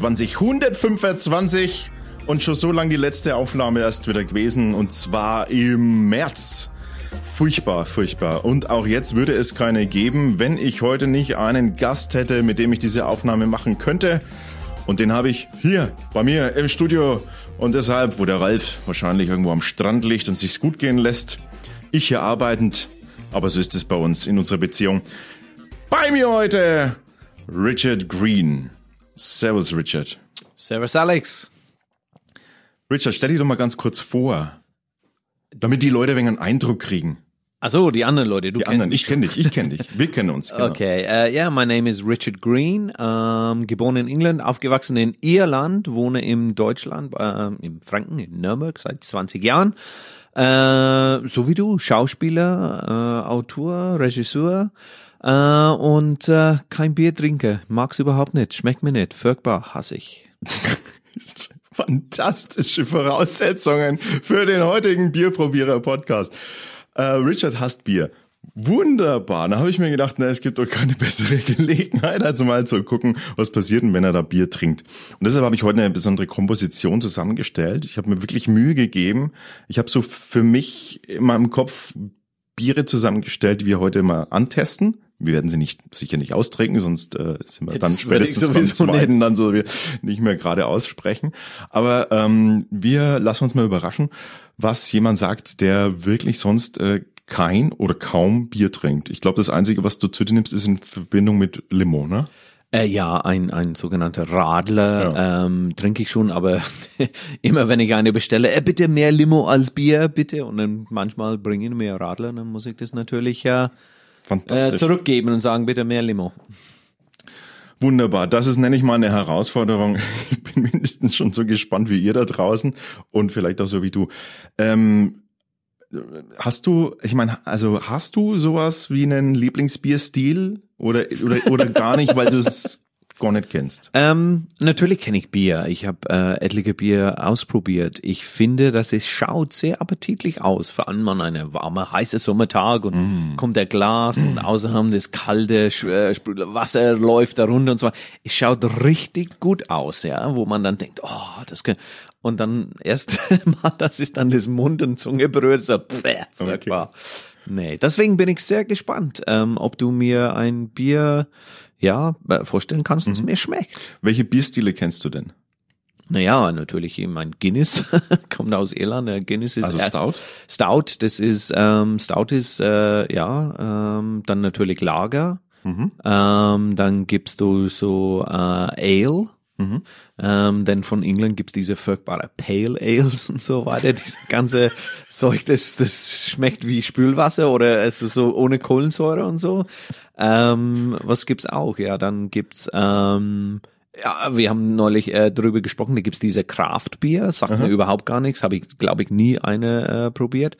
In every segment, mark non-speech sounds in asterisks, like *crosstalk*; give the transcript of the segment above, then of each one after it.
125, 125 und schon so lange die letzte Aufnahme erst wieder gewesen und zwar im März. Furchtbar, furchtbar. Und auch jetzt würde es keine geben, wenn ich heute nicht einen Gast hätte, mit dem ich diese Aufnahme machen könnte. Und den habe ich hier bei mir im Studio. Und deshalb, wo der Ralf wahrscheinlich irgendwo am Strand liegt und sich's gut gehen lässt, ich hier arbeitend, aber so ist es bei uns in unserer Beziehung. Bei mir heute Richard Green. Servus, Richard. Servus, Alex. Richard, stell dich doch mal ganz kurz vor, damit die Leute ein wenig einen Eindruck kriegen. Also die anderen Leute, du Die kennst anderen, mich ich kenne dich, ich kenne dich. Wir *laughs* kennen uns. Genau. Okay, uh, yeah, my name is Richard Green, ähm, geboren in England, aufgewachsen in Irland, wohne in Deutschland, äh, in Franken, in Nürnberg seit 20 Jahren. Äh, so wie du, Schauspieler, äh, Autor, Regisseur äh, und äh, kein Bier trinke, mag's überhaupt nicht, schmeckt mir nicht, furchtbar, hasse ich. *laughs* Fantastische Voraussetzungen für den heutigen Bierprobierer-Podcast. Äh, Richard hasst Bier. Wunderbar. Da habe ich mir gedacht, na, es gibt doch keine bessere Gelegenheit, als mal zu gucken, was passiert, denn, wenn er da Bier trinkt. Und deshalb habe ich heute eine besondere Komposition zusammengestellt. Ich habe mir wirklich Mühe gegeben. Ich habe so für mich in meinem Kopf Biere zusammengestellt, die wir heute mal antesten. Wir werden sie nicht sicher nicht austrinken, sonst äh, sind wir Ja, dann spätestens beim zweiten dann so wir nicht mehr gerade aussprechen. Aber ähm, wir lassen uns mal überraschen, was jemand sagt, der wirklich sonst äh, kein oder kaum Bier trinkt. Ich glaube, das Einzige, was du zu dir nimmst, ist in Verbindung mit Limo, ne? Äh, ja, ein, ein sogenannter Radler ähm, trinke ich schon, aber *laughs* immer wenn ich eine bestelle, äh, bitte mehr Limo als Bier, bitte. Und dann manchmal bringen mir Radler, dann muss ich das natürlich äh, äh, Fantastisch. zurückgeben und sagen, bitte mehr Limo. Wunderbar. Das ist, nenne ich mal, eine Herausforderung. *laughs* Ich bin mindestens schon so gespannt wie ihr da draußen und vielleicht auch so wie du. Ähm, hast du, ich meine, also hast du sowas wie einen Lieblingsbierstil oder, oder, oder gar nicht, weil du es gar nicht kennst? Ähm, natürlich kenne ich Bier. Ich habe äh, etliche Bier ausprobiert. Ich finde, dass es schaut sehr appetitlich aus, vor allem an einem warmen, heißen Sommertag und kommt der Glas und *clears throat* außerdem das kalte äh, Wasser läuft da runter und so. Es schaut richtig gut aus, ja, wo man dann denkt, oh, das kann und dann erst *laughs* mal, das ist dann das Mund und Zunge berührt, so pfeh, furchtbar. Nee, deswegen bin ich sehr gespannt, ähm, ob du mir ein Bier ja äh, vorstellen kannst, das mir schmeckt. Welche Bierstile kennst du denn? Naja, natürlich eben ein Guinness, *laughs* kommt aus Irland. Der Guinness ist Also äh, Stout? Stout, das ist ähm, Stout ist äh, ja ähm, dann natürlich Lager. Mhm. Ähm, dann gibst du so äh, Ale. Mhm. Ähm, denn von England gibt's diese furchtbare Pale Ales und so weiter. Diese ganze *laughs* Zeug, das, das schmeckt wie Spülwasser oder ist so ohne Kohlensäure und so. Ähm, was gibt's auch? Ja, dann gibt's ähm, ja, wir haben neulich äh, darüber gesprochen, da gibt's diese Craft-Bier, sagt mir überhaupt gar nichts, habe ich, glaube ich, nie eine äh, probiert.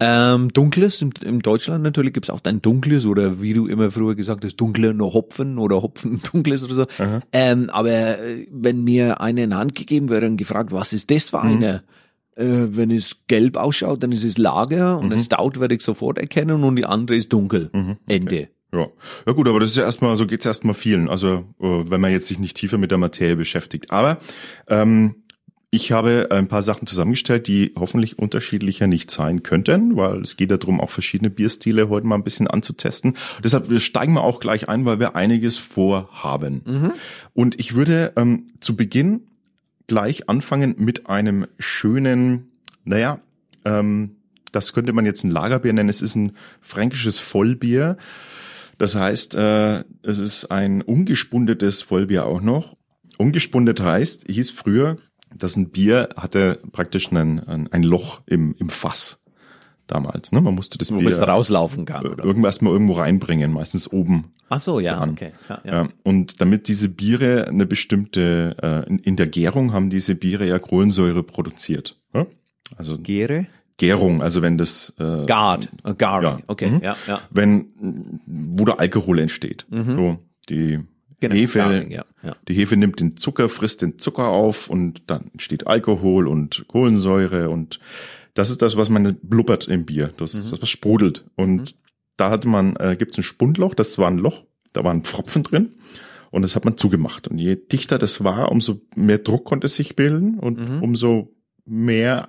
Ähm, dunkles, im, in Deutschland natürlich gibt's auch ein dunkles oder wie du immer früher gesagt hast, dunkle nur Hopfen oder Hopfen *laughs* dunkles oder so. Ähm, aber äh, wenn mir eine in Hand gegeben wäre und gefragt, was ist das für eine? Äh, wenn es gelb ausschaut, dann ist es Lager und ein Stout werde ich sofort erkennen und die andere ist dunkel. Ende. Ja. ja gut, aber das ist ja erstmal, so geht's erstmal vielen. Also äh, wenn man jetzt sich nicht tiefer mit der Materie beschäftigt. Aber ähm, ich habe ein paar Sachen zusammengestellt, die hoffentlich unterschiedlicher nicht sein könnten, weil es geht darum, auch verschiedene Bierstile heute mal ein bisschen anzutesten. Deshalb wir steigen wir auch gleich ein, weil wir einiges vorhaben. Und ich würde ähm, zu Beginn gleich anfangen mit einem schönen, naja, ähm, das könnte man jetzt ein Lagerbier nennen. Es ist ein fränkisches Vollbier. Das heißt, äh, es ist ein ungespundetes Vollbier auch noch. Ungespundet heißt, hieß früher, dass ein Bier hatte praktisch ein, ein, Loch im, im Fass damals. Ne? Man musste das Wo Bier es rauslaufen kann, oder? irgendwas mal irgendwo reinbringen, meistens oben. Ach so, ja, dran. okay. Ja, ja. Und damit diese Biere eine bestimmte, äh, in, der Gärung haben diese Biere ja Kohlensäure produziert. Also Gere? Gärung, also wenn das äh, Guard. Garing. Ja. Okay, Mhm. ja, ja. wenn wo der Alkohol entsteht. So, die Mhm. Genau, Hefe, Garing, ja, ja. die Hefe nimmt den Zucker, frisst den Zucker auf und dann entsteht Alkohol und Kohlensäure und das ist das, was man blubbert im Bier. Das Mhm. ist das, was sprudelt. Und da hatte man, äh, gibt's ein Spundloch, das war ein Loch, da waren Pfropfen drin. und das hat man zugemacht. Und je dichter das war, umso mehr Druck konnte es sich bilden und Mhm. umso mehr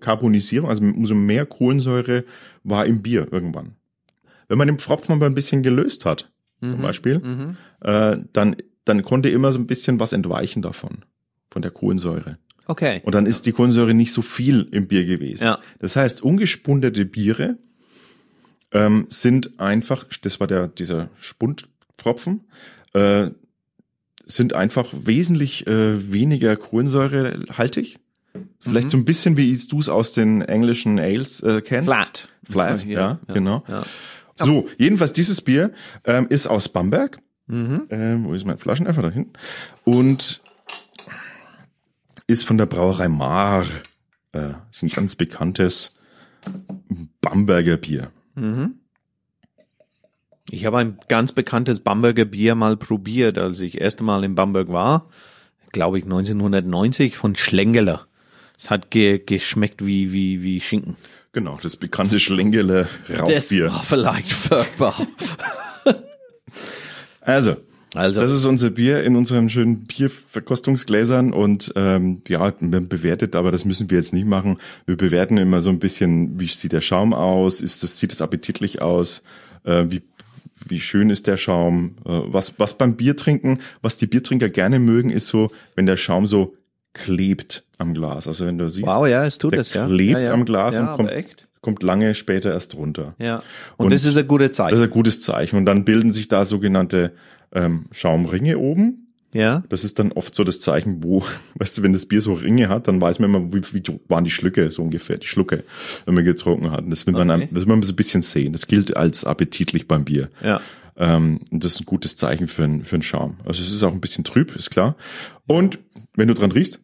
Carbonisierung, also umso mehr Kohlensäure war im Bier irgendwann. Wenn man den Pfropfen aber ein bisschen gelöst hat, zum Beispiel, Mhm. äh, dann, dann konnte immer so ein bisschen was entweichen davon, von der Kohlensäure. Okay. Und dann ist die Kohlensäure nicht so viel im Bier gewesen. Ja. Das heißt, ungespundete Biere ähm, sind einfach, das war der, dieser Spundpfropfen, äh, sind einfach wesentlich äh, weniger kohlensäurehaltig. Vielleicht so ein bisschen wie du es aus den englischen Ales äh, kennst. Flat. Flat, *laughs* ja, genau. Ja. So, jedenfalls dieses Bier ähm, ist aus Bamberg. Mhm. Ähm, wo ist mein Flaschen? Einfach da hinten. Und ist von der Brauerei Mar. Äh, ist ein ganz bekanntes Bamberger Bier. Ich habe ein ganz bekanntes Bamberger Bier mal probiert, als ich erste Mal in Bamberg war. Glaube ich 1990 von Schlengeler. Es hat ge geschmeckt wie, wie, wie Schinken. Genau, das bekannte Schlengele Das Rauchbier. war vielleicht furchtbar. *laughs* Also, Also, das ist unser Bier in unseren schönen Bierverkostungsgläsern und ähm, ja, man bewertet, aber das müssen wir jetzt nicht machen. Wir bewerten immer so ein bisschen, wie sieht der Schaum aus, ist das, sieht es appetitlich aus, äh, wie wie schön ist der Schaum, äh, was was beim Bier trinken, was die Biertrinker gerne mögen, ist so, wenn der Schaum so klebt am Glas. Also wenn du siehst, wow, ja, es tut der es, ja. klebt ja, ja. am Glas ja, und kommt, kommt lange später erst runter. Ja. Und, Und das ist ein gutes Zeichen. Das ist ein gutes Zeichen. Und dann bilden sich da sogenannte ähm, Schaumringe oben. ja. Das ist dann oft so das Zeichen, wo, *laughs* weißt du, wenn das Bier so Ringe hat, dann weiß man immer, wie, wie waren die Schlücke, so ungefähr, die Schlucke, wenn man getrunken hat. Und Das will man, Okay. einem- das will man so ein bisschen sehen. Das gilt als appetitlich beim Bier. Ja. Ähm, das ist ein gutes Zeichen für, einen- für einen Schaum. Also es ist auch ein bisschen trüb, ist klar. Und wenn du dran riechst,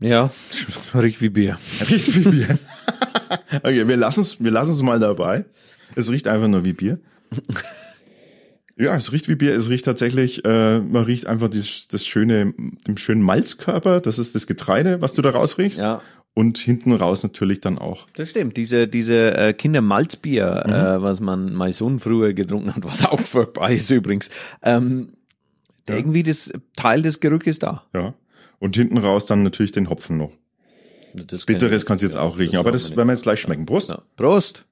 Ja. *laughs* Riecht wie Bier. riecht wie Bier. *laughs* okay, wir lassen es wir lassen's mal dabei. Es riecht einfach nur wie Bier. Ja, es riecht wie Bier. Es riecht tatsächlich, äh, man riecht einfach das, das schöne, den schönen Malzkörper. Das ist das Getreide, was du da rausriechst. Ja. Und hinten raus natürlich dann auch. Das stimmt. Diese, diese äh, Kindermalzbier, äh, was man mein Sohn früher getrunken hat, was auch furchtbar ist übrigens. Ähm, Irgendwie das Teil des Gerückes da. Ja. Und hinten raus dann natürlich den Hopfen noch. Das Bitteres kannst du jetzt auch riechen, aber das werden wir jetzt gleich schmecken. Prost. Ja. Prost.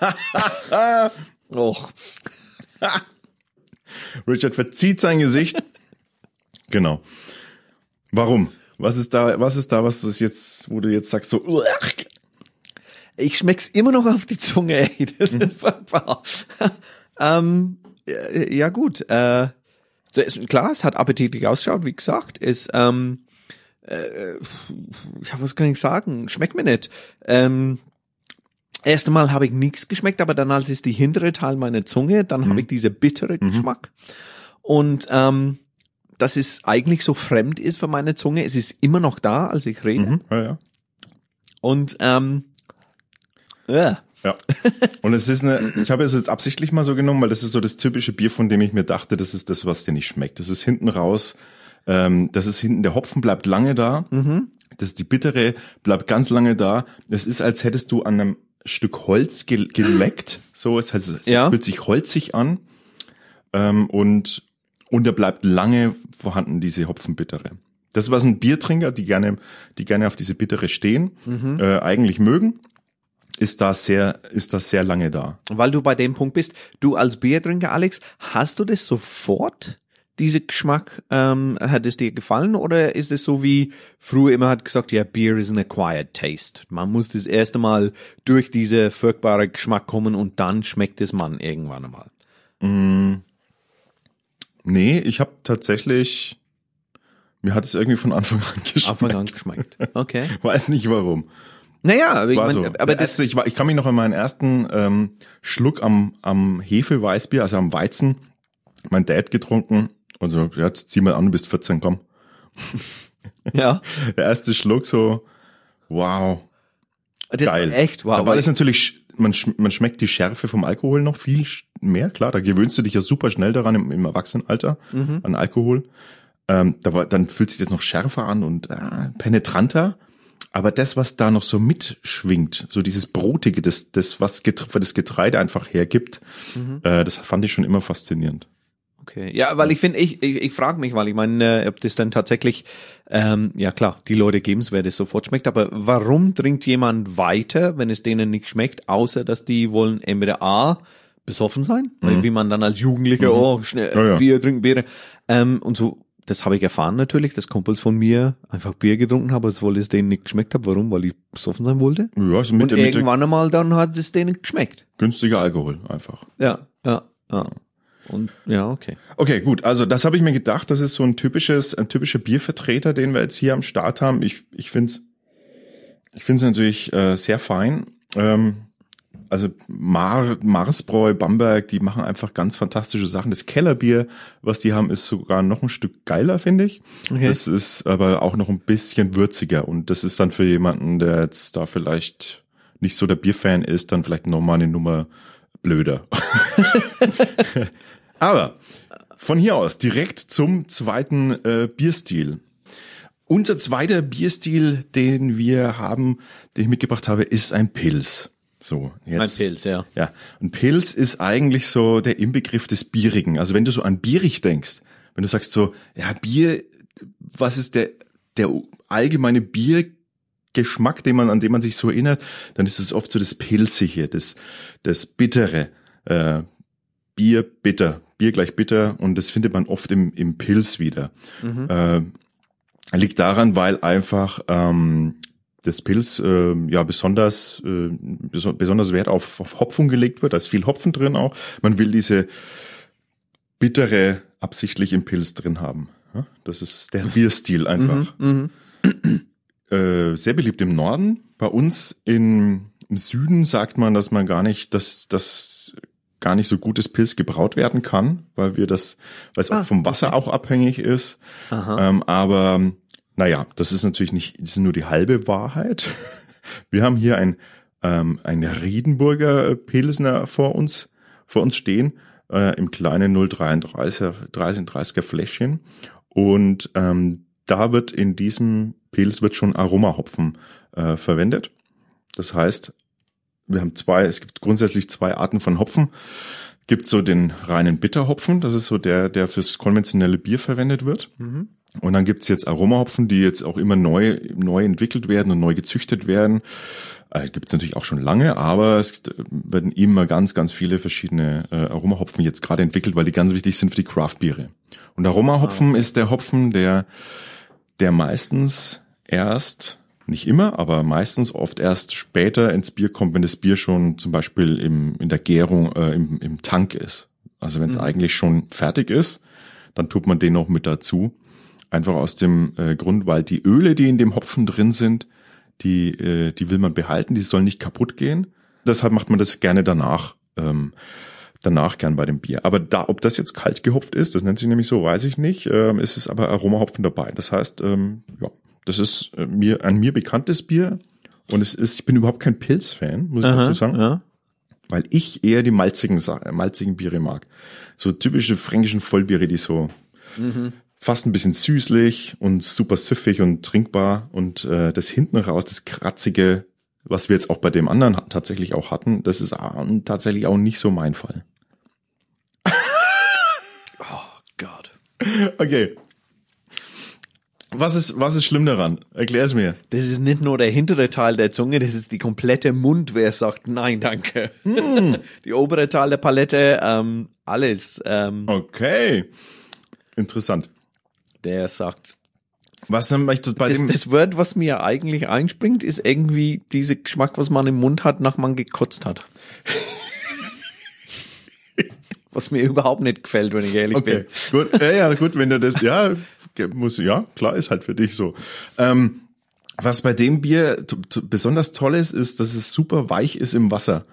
*laughs* Och, *laughs* Richard verzieht sein Gesicht. genau. Warum? Was ist da, was ist da, was ist jetzt, wo du jetzt sagst so. Ich schmeck's immer noch auf die Zunge, ey. *laughs* Das ist furchtbar. ähm, ja, ja gut. Äh, so ist, klar, es hat appetitlich ausgeschaut, wie gesagt. Es, ähm, äh, ja, was kann ich sagen? Schmeckt mir nicht. Ähm, Erst einmal habe ich nichts geschmeckt, aber dann als es die hintere Teil meiner Zunge, dann habe ich diese bittere Geschmack. Und ähm, dass es eigentlich so fremd ist für meine Zunge. Es ist immer noch da, als ich rede. Mhm. Ja, ja. Und ähm, ja. Ja. Und es ist eine, ich habe es jetzt absichtlich mal so genommen, weil das ist so das typische Bier, von dem ich mir dachte, das ist das, was dir nicht schmeckt. Das ist hinten raus, ähm, das ist hinten, der Hopfen bleibt lange da, das ist die bittere bleibt ganz lange da. Es ist, als hättest du an einem Stück Holz ge geleckt, so, es, heißt, es Ja. fühlt sich holzig an ähm, und und er bleibt lange vorhanden, diese Hopfenbittere. Das, was ein Biertrinker, die gerne, die gerne auf diese Bittere stehen, äh, eigentlich mögen, ist da sehr, ist das sehr lange da. weil du bei dem Punkt bist, du als Biertrinker, Alex, hast du das sofort, diese Geschmack, ähm, hat es dir gefallen oder ist es so wie früher immer hat gesagt, ja, Beer is an acquired taste. Man muss das erste Mal durch diese furchtbare Geschmack kommen und dann schmeckt es man irgendwann einmal. Nee, ich habe tatsächlich, mir hat es irgendwie von Anfang an *laughs* geschmeckt. Anfang an geschmeckt. Okay. Weiß nicht warum. Naja, aber, ich mein, so. aber das, erste, ich, war, ich kann mich noch an meinen ersten ähm, Schluck am, am Hefeweißbier, also am Weizen, mein Dad getrunken und so, ja, jetzt zieh mal an, du bist 14, komm. *laughs* ja, Der erste Schluck so, wow, das geil. echt, wow. Da war das natürlich, man, man schmeckt die Schärfe vom Alkohol noch viel mehr, klar, da gewöhnst du dich ja super schnell daran im, im Erwachsenenalter Mhm. an Alkohol. Ähm, da war, dann fühlt sich das noch schärfer an und äh, penetranter. Aber das, was da noch so mitschwingt, so dieses Brotige, das, das was Getre das Getreide einfach hergibt, Mhm. äh, das fand ich schon immer faszinierend. Okay. Ja, weil ich finde, ich, ich, ich frage mich, weil ich meine, äh, ob das dann tatsächlich, ähm, ja klar, die Leute geben es, wer das sofort schmeckt, aber warum trinkt jemand weiter, wenn es denen nicht schmeckt, außer dass die wollen entweder A, besoffen sein, weil wie man dann als Jugendlicher, oh, schnell, Mhm. Ja, ja. Bier trinken, Bier, ähm, und so, das habe ich erfahren natürlich, dass Kumpels von mir einfach Bier getrunken haben, obwohl es denen nicht geschmeckt hat. Warum? Weil ich besoffen sein wollte. Ja, Und mit, der, mit irgendwann einmal dann hat es denen geschmeckt. günstiger Alkohol einfach. Ja, ja, ja. Und ja, okay. Okay, gut. Also das habe ich mir gedacht. Das ist so ein typisches, ein typischer Biervertreter, den wir jetzt hier am Start haben. Ich, ich finde es ich find's natürlich äh, sehr fein. Ähm, also Mar, Marsbräu, Bamberg, die machen einfach ganz fantastische Sachen. Das Kellerbier, was die haben, ist sogar noch ein Stück geiler, finde ich. Okay. Das ist aber auch noch ein bisschen würziger. Und das ist dann für jemanden, der jetzt da vielleicht nicht so der Bierfan ist, dann vielleicht nochmal eine Nummer blöder. *laughs* *laughs* Aber von hier aus direkt zum zweiten äh, Bierstil. Unser zweiter Bierstil, den wir haben, den ich mitgebracht habe, ist ein Pilz. So, Ein jetzt. Pilz, ja. Ja, ein Pilz ist eigentlich so der Inbegriff des Bierigen. Also wenn du so an bierig denkst, wenn du sagst so, ja, Bier, was ist der, der allgemeine Biergeschmack, den man, an den man sich so erinnert, dann ist es oft so das Pilzige, das, das Bittere, äh, Bier bitter, Bier gleich bitter und das findet man oft im, im Pilz wieder. Äh, liegt daran, weil einfach ähm, das Pilz äh, ja besonders äh, beso besonders Wert auf, auf Hopfung gelegt wird. Da ist viel Hopfen drin auch. Man will diese bittere absichtlich im Pilz drin haben. Ja, das ist der *laughs* Bierstil einfach. Mhm. Äh, sehr beliebt im Norden. Bei uns in, im Süden sagt man, dass man gar nicht, dass das gar nicht so gutes Pilz gebraut werden kann, weil wir das, weil es Ah, auch vom Wasser auch abhängig ist. Ähm, aber naja, das ist natürlich nicht, das ist nur die halbe Wahrheit. *laughs* Wir haben hier ein, ähm, ein Riedenburger Pilsner vor uns, vor uns stehen, äh, im kleinen 033er 33er Fläschchen. Und ähm, da wird in diesem Pilz wird schon Aromahopfen äh, verwendet. Das heißt, wir haben zwei, es gibt grundsätzlich zwei Arten von Hopfen. Gibt so den reinen Bitterhopfen, das ist so der, der fürs konventionelle Bier verwendet wird. Mhm. Und dann gibt's jetzt Aromahopfen, die jetzt auch immer neu, neu entwickelt werden und neu gezüchtet werden. Äh, gibt's natürlich auch schon lange, aber es werden immer ganz, ganz viele verschiedene äh, Aromahopfen jetzt gerade entwickelt, weil die ganz wichtig sind für die Craft-Biere. Und Aromahopfen ist der Hopfen, der, der meistens erst, nicht immer, aber meistens oft erst später ins Bier kommt, wenn das Bier schon zum Beispiel im, in der Gärung äh, im, im Tank ist. Also wenn es eigentlich schon fertig ist, dann tut man den noch mit dazu. Einfach aus dem äh, Grund, weil die Öle, die in dem Hopfen drin sind, die, äh, die will man behalten, die sollen nicht kaputt gehen. Deshalb macht man das gerne danach, ähm, danach gern bei dem Bier. Aber da, ob das jetzt kalt gehopft ist, das nennt sich nämlich so, weiß ich nicht. Ähm, es ist aber Aromahopfen dabei. Das heißt, ähm, ja, das ist äh, mir ein mir bekanntes Bier und es ist, ich bin überhaupt kein Pilz-Fan, muss ich dazu sagen ja. weil ich eher die malzigen, malzigen Biere mag. So typische fränkischen Vollbiere, die so fast ein bisschen süßlich und super süffig und trinkbar und äh, das hinten raus, das kratzige, was wir jetzt auch bei dem anderen tatsächlich auch hatten, das ist tatsächlich auch nicht so mein Fall. *laughs* Gott. Okay. Was ist, was ist schlimm daran? Erklär es mir. Das ist nicht nur der hintere Teil der Zunge, das ist die komplette Mund, wer sagt nein, danke. Hm. *laughs* die obere Teil der Palette, ähm, alles. Ähm, Okay. Interessant. Der sagt. Was haben bei Das, dem, das Wort, was mir eigentlich einspringt, ist irgendwie dieser Geschmack, was man im Mund hat, nach man gekotzt hat. *laughs* was mir überhaupt nicht gefällt, wenn ich ehrlich Okay, bin. gut. Ja, ja, gut, wenn du das, ja, muss, ja, klar, ist halt für dich so. Ähm, was bei dem Bier besonders toll ist, ist, dass es super weich ist im Wasser.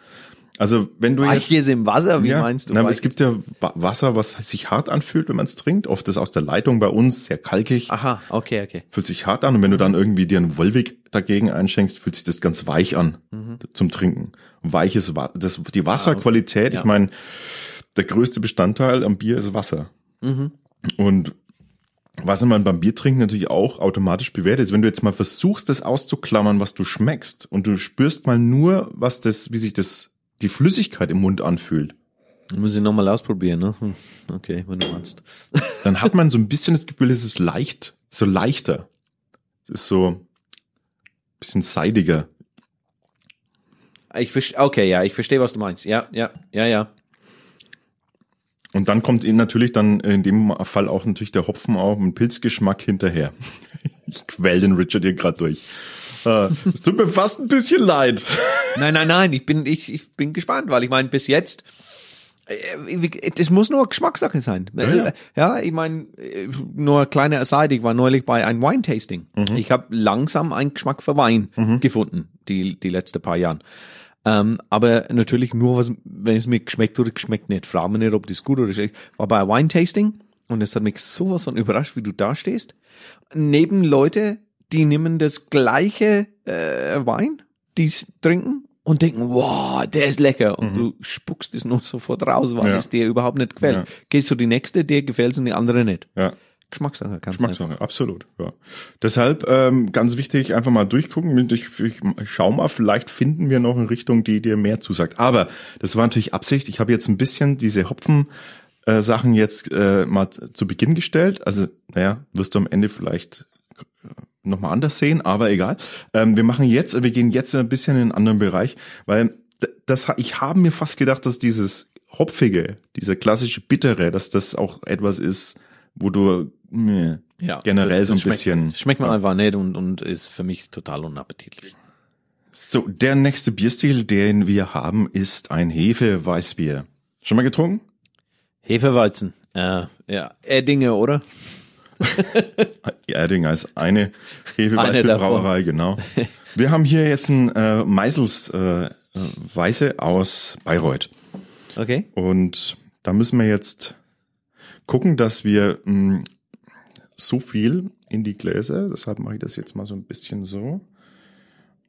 Also wenn du Weich jetzt ist im Wasser, wie ja, meinst du? Na, es gibt ja Wa- Wasser, was sich hart anfühlt, wenn man es trinkt. Oft ist aus der Leitung bei uns sehr kalkig, Aha, okay, okay. fühlt sich hart an. Und wenn du dann irgendwie dir einen Wolwig dagegen einschenkst, fühlt sich das ganz weich an Mhm. zum Trinken. Weiches das, die Wasserqualität, Ah, Ja. ich meine, der größte Bestandteil am Bier ist Wasser. Mhm. Und was man beim Biertrinken natürlich auch automatisch bewertet, ist, wenn du jetzt mal versuchst, das auszuklammern, was du schmeckst, und du spürst mal nur, was das, wie sich das, die Flüssigkeit im Mund anfühlt, Muss ich nochmal ausprobieren, ne? Hm, Okay, wenn du meinst. *laughs* dann hat man so ein bisschen das Gefühl, es ist leicht, so leichter. Es ist so ein bisschen seidiger. Ich verstehe, okay, ja, ich verstehe, was du meinst. Ja, ja, ja, ja. Und dann kommt ihnen natürlich dann in dem Fall auch natürlich der Hopfen auch ein Pilzgeschmack hinterher. *laughs* Ich quäl den Richard hier gerade durch. Äh, Es tut mir fast ein bisschen leid. Nein, nein, nein, ich bin, ich, ich bin gespannt, weil ich meine, bis jetzt, äh, das muss nur Geschmackssache sein. Ja, ja. ja ich meine, äh, nur kleine Aside, ich war neulich bei einem Wine-Tasting. Ich habe langsam einen Geschmack für Wein gefunden, die, die letzten paar Jahren. Ähm, aber natürlich nur, was, wenn es mir geschmeckt oder geschmeckt nicht. Frag mich nicht, ob das gut oder schlecht. War bei einem Wine-Tasting und es hat mich sowas von überrascht, wie du da stehst. Neben Leute, die nehmen das gleiche äh, Wein, die es trinken und denken, wow, der ist lecker. Und du spuckst es nur sofort raus, weil Ja. es dir überhaupt nicht gefällt. Ja. Gehst du die nächste, dir gefällt und die andere nicht. Ja. Geschmackssache, ganz einfach. Geschmackssache, absolut. Ja. Deshalb ähm, ganz wichtig, einfach mal durchgucken. Ich, ich schau mal, vielleicht finden wir noch eine Richtung, die dir mehr zusagt. Aber das war natürlich Absicht. Ich habe jetzt ein bisschen diese Hopfen äh, Sachen jetzt äh, mal zu Beginn gestellt. Also, naja, wirst du am Ende vielleicht nochmal anders sehen, aber egal. Ähm, wir machen jetzt, wir gehen jetzt ein bisschen in einen anderen Bereich, weil das, ich habe mir fast gedacht, dass dieses Hopfige, dieser klassische Bittere, dass das auch etwas ist, wo du meh, Ja, generell das- so ein das schmeckt, bisschen. das Schmeckt mir einfach nicht und, und ist für mich total unappetitlich. So, der nächste Bierstil, den wir haben, ist ein Hefe-Weißbier. Schon mal getrunken? Hefeweizen. Äh, ja, Eddinger, oder? *laughs* Erdinger ist eine Hefe-Weißbierbrauerei, genau. Wir haben hier jetzt ein äh, Meisels äh, äh, Weiße aus Bayreuth. Okay. Und da müssen wir jetzt gucken, dass wir mh, so viel in die Gläser, deshalb mache ich das jetzt mal so ein bisschen so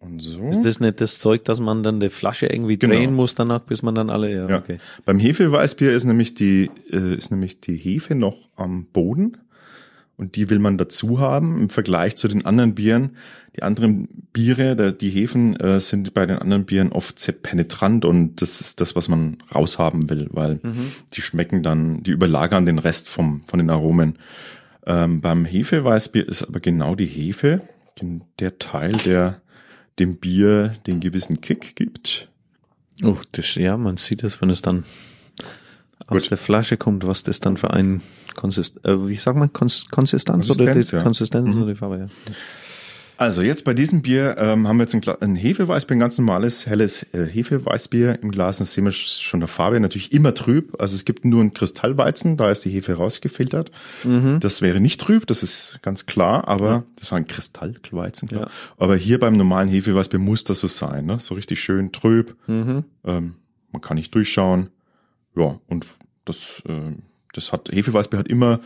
und so. Ist das nicht das Zeug, dass man dann die Flasche irgendwie Genau. drehen muss danach, bis man dann alle, ja, Ja. okay. Beim Hefeweißbier ist nämlich die äh, ist nämlich die Hefe noch am Boden und die will man dazu haben im Vergleich zu den anderen Bieren. Die anderen Biere, die Hefen äh, sind bei den anderen Bieren oft sehr penetrant und das ist das, was man raushaben will, weil die schmecken dann, die überlagern den Rest vom von den Aromen. Ähm, beim Hefeweißbier ist aber genau die Hefe der Teil, der dem Bier den gewissen Kick gibt. Oh, das, ja, man sieht es, wenn es dann aus Gut. der Flasche kommt, was das dann für ein Konsist, äh, wie sagt man, Kons Konsistenz, oder Konsistenz, die ja. Konsistenz oder die Farbe, ja. Also jetzt bei diesem Bier ähm, haben wir jetzt ein, ein Hefeweißbier, ein ganz normales, helles äh, Hefeweißbier im Glas. Das sehen wir schon der Farbe, natürlich immer trüb. Also es gibt nur einen Kristallweizen, da ist die Hefe rausgefiltert. Das wäre nicht trüb, das ist ganz klar, aber das ist ein Kristallweizen, klar. Ja. Aber hier beim normalen Hefeweißbier muss das so sein, ne? so richtig schön trüb. Ähm, man kann nicht durchschauen. Ja, und das, äh, das hat, Hefeweißbier hat immer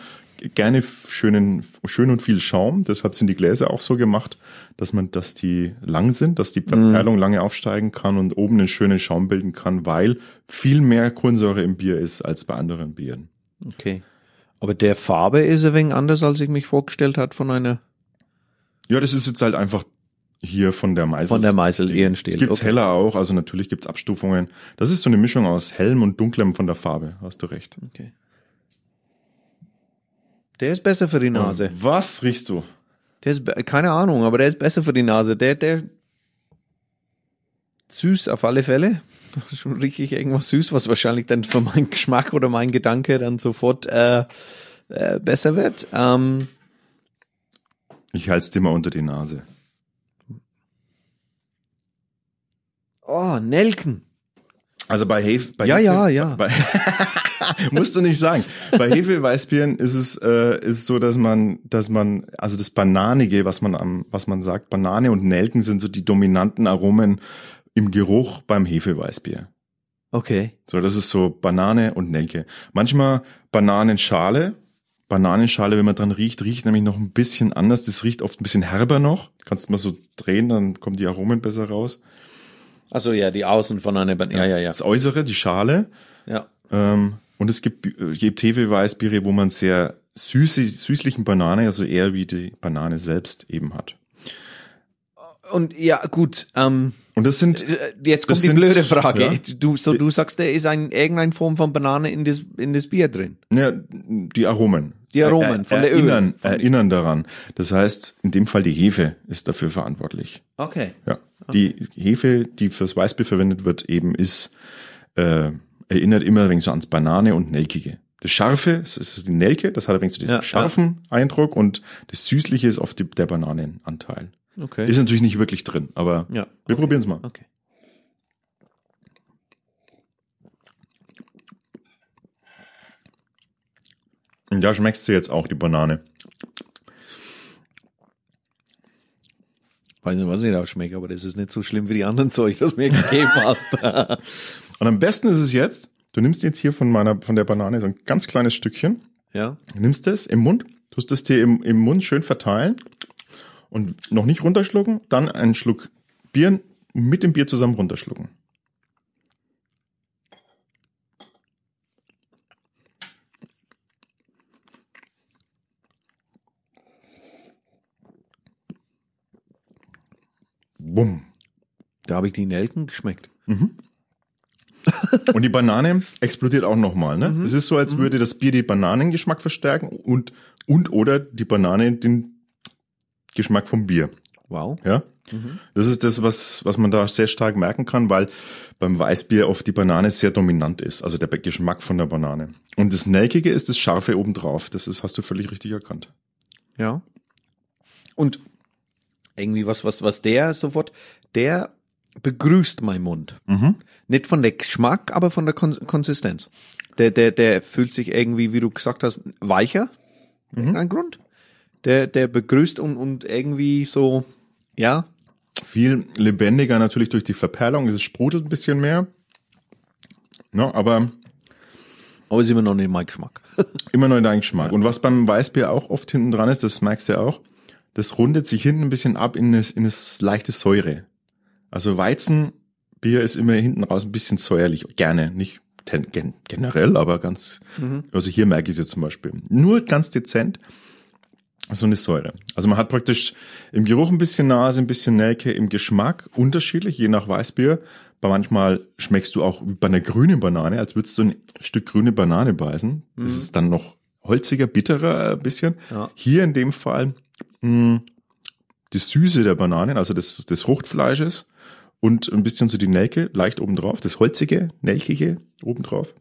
gerne schönen, schön und viel Schaum. Deshalb sind die Gläser auch so gemacht, dass man, dass die lang sind, dass die Verperlung lange aufsteigen kann und oben einen schönen Schaum bilden kann, weil viel mehr Kohlensäure im Bier ist als bei anderen Bieren. Okay. Aber der Farbe ist ein wenig anders, als ich mich vorgestellt hat von einer, Ja, das ist jetzt halt einfach hier von der Meißel. von der Meißel Ehrenstil. Es gibt's Okay. heller auch, also natürlich gibt's Abstufungen. Das ist so eine Mischung aus hellem und dunklem von der Farbe, hast du recht. Okay. Der ist besser für die Nase. Was riechst du? Der ist, keine Ahnung, aber der ist besser für die Nase. Der, der, süß auf alle Fälle. *laughs* Schon richtig irgendwas süß, was wahrscheinlich dann für meinen Geschmack oder mein Gedanke dann sofort äh, äh, besser wird. Ähm, Ich halte es dir mal unter die Nase. oh, Nelken. Also bei Hefe, bei Ja, Hefe, ja, ja. Bei, *laughs* *laughs* musst du nicht sagen. Bei Hefeweißbieren ist es äh, ist so, dass man, dass man, also das Bananige, was man am, was man sagt, Banane und Nelken sind so die dominanten Aromen im Geruch beim Hefeweißbier. Okay. So, das ist so Banane und Nelke. Manchmal Bananenschale. Bananenschale, wenn man dran riecht, riecht nämlich noch ein bisschen anders. Das riecht oft ein bisschen herber noch. Kannst mal so drehen, dann kommen die Aromen besser raus. Also ja, die Außen von einer Ban Ja, ja, ja. Das Äußere, die Schale. Ja. Ähm, und es gibt, äh, gibt Hefeweißbiere, wo man sehr süße, süßlichen Banane, also eher wie die Banane selbst eben hat. Und ja, gut, ähm, Und das sind, äh, jetzt Das kommt die sind- blöde Frage. ja. Du, so, du sagst, da ist ein, irgendeine Form von Banane in das, in das Bier drin. ja, die Aromen. Die Aromen von der Öl. erinnern, Von- erinnern daran. Das heißt, in dem Fall die Hefe ist dafür verantwortlich. Okay. Ja. Die Hefe, die fürs Weißbier verwendet wird, eben ist, äh, erinnert immer ein wenig so ans Banane und Nelkige. Das Scharfe, das ist die Nelke, das hat ein wenig so diesen Ja, scharfen Eindruck und das Süßliche ist oft die, der Bananenanteil. Okay. Ist natürlich nicht wirklich drin, aber ja. wir probieren es mal. Okay. Und da schmeckst du jetzt auch die Banane. Weiß nicht, was ich da schmecke, aber das ist nicht so schlimm wie die anderen Zeug, das mir *laughs* gegeben hast. Und am besten ist es jetzt, du nimmst jetzt hier von meiner, von der Banane so ein ganz kleines Stückchen, ja. nimmst es im Mund, tust es dir im, im Mund schön verteilen und noch nicht runterschlucken, dann einen Schluck Bier mit dem Bier zusammen runterschlucken. Bumm. Da habe ich die Nelken geschmeckt. *laughs* Und die Banane explodiert auch nochmal. Ne? Es ist so, als würde das Bier den Bananengeschmack verstärken und, und oder die Banane den Geschmack vom Bier. Wow. Ja? Das ist das, was, was man da sehr stark merken kann, weil beim Weißbier oft die Banane sehr dominant ist, also der Geschmack von der Banane. Und das Nelkige ist das Scharfe obendrauf. Das ist, hast du völlig richtig erkannt. Ja. Und irgendwie was, was, was der sofort, der begrüßt mein Mund. Nicht von der Geschmack, aber von der Kon Konsistenz. Der, der, der fühlt sich irgendwie, wie du gesagt hast, weicher. Ein Grund. Der, der begrüßt und, und irgendwie so, ja, Viel lebendiger natürlich durch die Verperlung. Es sprudelt ein bisschen mehr. No, aber aber ist immer noch nicht mein Geschmack. *laughs* Immer noch in deinem Geschmack. Und was beim Weißbier auch oft hinten dran ist, das merkst du ja auch, das rundet sich hinten ein bisschen ab in das, in das leichte Säure. Also Weizenbier ist immer hinten raus ein bisschen säuerlich. Gerne, nicht gen, generell, aber ganz, also hier merke ich es jetzt zum Beispiel. Nur ganz dezent so eine Säure. Also man hat praktisch im Geruch ein bisschen Nase, ein bisschen Nelke, im Geschmack unterschiedlich, je nach Weißbier. Bei manchmal schmeckst du auch wie bei einer grünen Banane, als würdest du ein Stück grüne Banane beißen. Das ist dann noch holziger, bitterer ein bisschen. Ja. Hier in dem Fall mh, die Süße der Bananen, also des, des Fruchtfleisches und ein bisschen so die Nelke leicht obendrauf, das holzige, nelkige obendrauf.